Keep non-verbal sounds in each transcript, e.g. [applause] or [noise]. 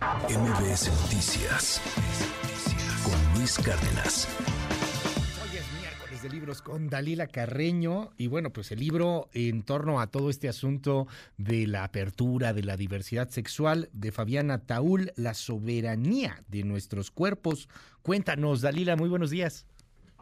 MBS Noticias con Luis Cárdenas. Hoy es miércoles de libros con Dalila Carreño y bueno, pues el libro en torno a todo este asunto de la apertura, de la diversidad sexual de Fabiana Taúl, La soberanía de nuestros cuerpos. Cuéntanos, Dalila, muy buenos días.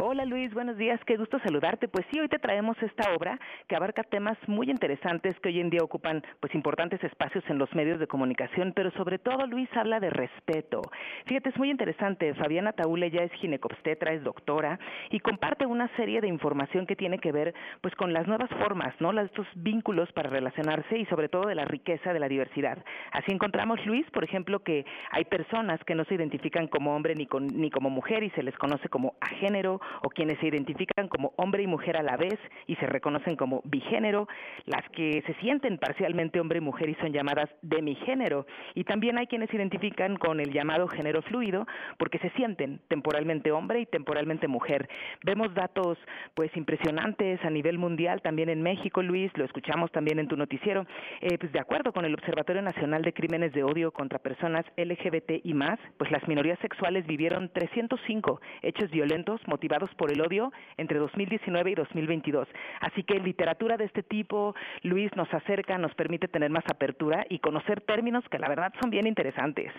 Hola Luis, buenos días, qué gusto saludarte. Pues sí, hoy te traemos esta obra que abarca temas muy interesantes que hoy en día ocupan pues importantes espacios en los medios de comunicación, pero sobre todo Luis habla de respeto. Fíjate, es muy interesante. Fabiana Taule ya es ginecobstetra, es doctora y comparte una serie de información que tiene que ver pues con las nuevas formas, ¿no? Estos vínculos para relacionarse y sobre todo de la riqueza de la diversidad. Así encontramos Luis, por ejemplo, que hay personas que no se identifican como hombre ni con, ni como mujer y se les conoce como agénero o quienes se identifican como hombre y mujer a la vez y se reconocen como bigénero, las que se sienten parcialmente hombre y mujer y son llamadas demigénero, y también hay quienes se identifican con el llamado género fluido porque se sienten temporalmente hombre y temporalmente mujer. Vemos datos pues impresionantes a nivel mundial, también en México, Luis, lo escuchamos también en tu noticiero, eh, pues de acuerdo con el Observatorio Nacional de Crímenes de Odio contra Personas LGBT y más, pues las minorías sexuales vivieron 305 hechos violentos motivados por el odio entre 2019 y 2022. Así que literatura de este tipo, Luis, nos acerca, nos permite tener más apertura y conocer términos que la verdad son bien interesantes.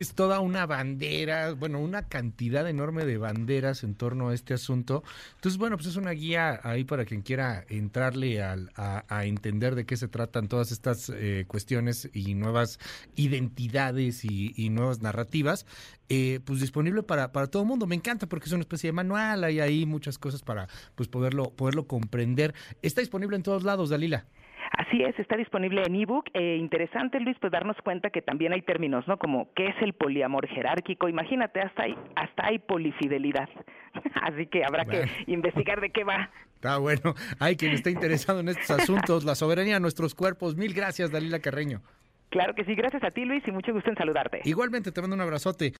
Es toda una bandera, bueno, una cantidad enorme de banderas en torno a este asunto. Entonces, bueno, pues es una guía ahí para quien quiera entrarle a, entender de qué se tratan todas estas eh, cuestiones y nuevas identidades y, nuevas narrativas. Eh, pues disponible para, para todo el mundo. Me encanta porque es una especie de manual, hay ahí muchas cosas para pues poderlo, poderlo comprender. Está disponible en todos lados, Dalila. Así es, está disponible en ebook. Eh, interesante, Luis, pues darnos cuenta que también hay términos, ¿no? Como qué es el poliamor jerárquico. Imagínate, hasta hay, hasta hay polifidelidad. [laughs] Así que habrá que investigar de qué va. Está bueno. Hay quien esté interesado en estos asuntos, la soberanía de nuestros cuerpos. Mil gracias, Dalila Carreño. Claro que sí, gracias a ti, Luis, y mucho gusto en saludarte. Igualmente, te mando un abrazote.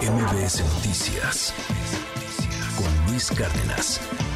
MBS Noticias con Luis Cárdenas.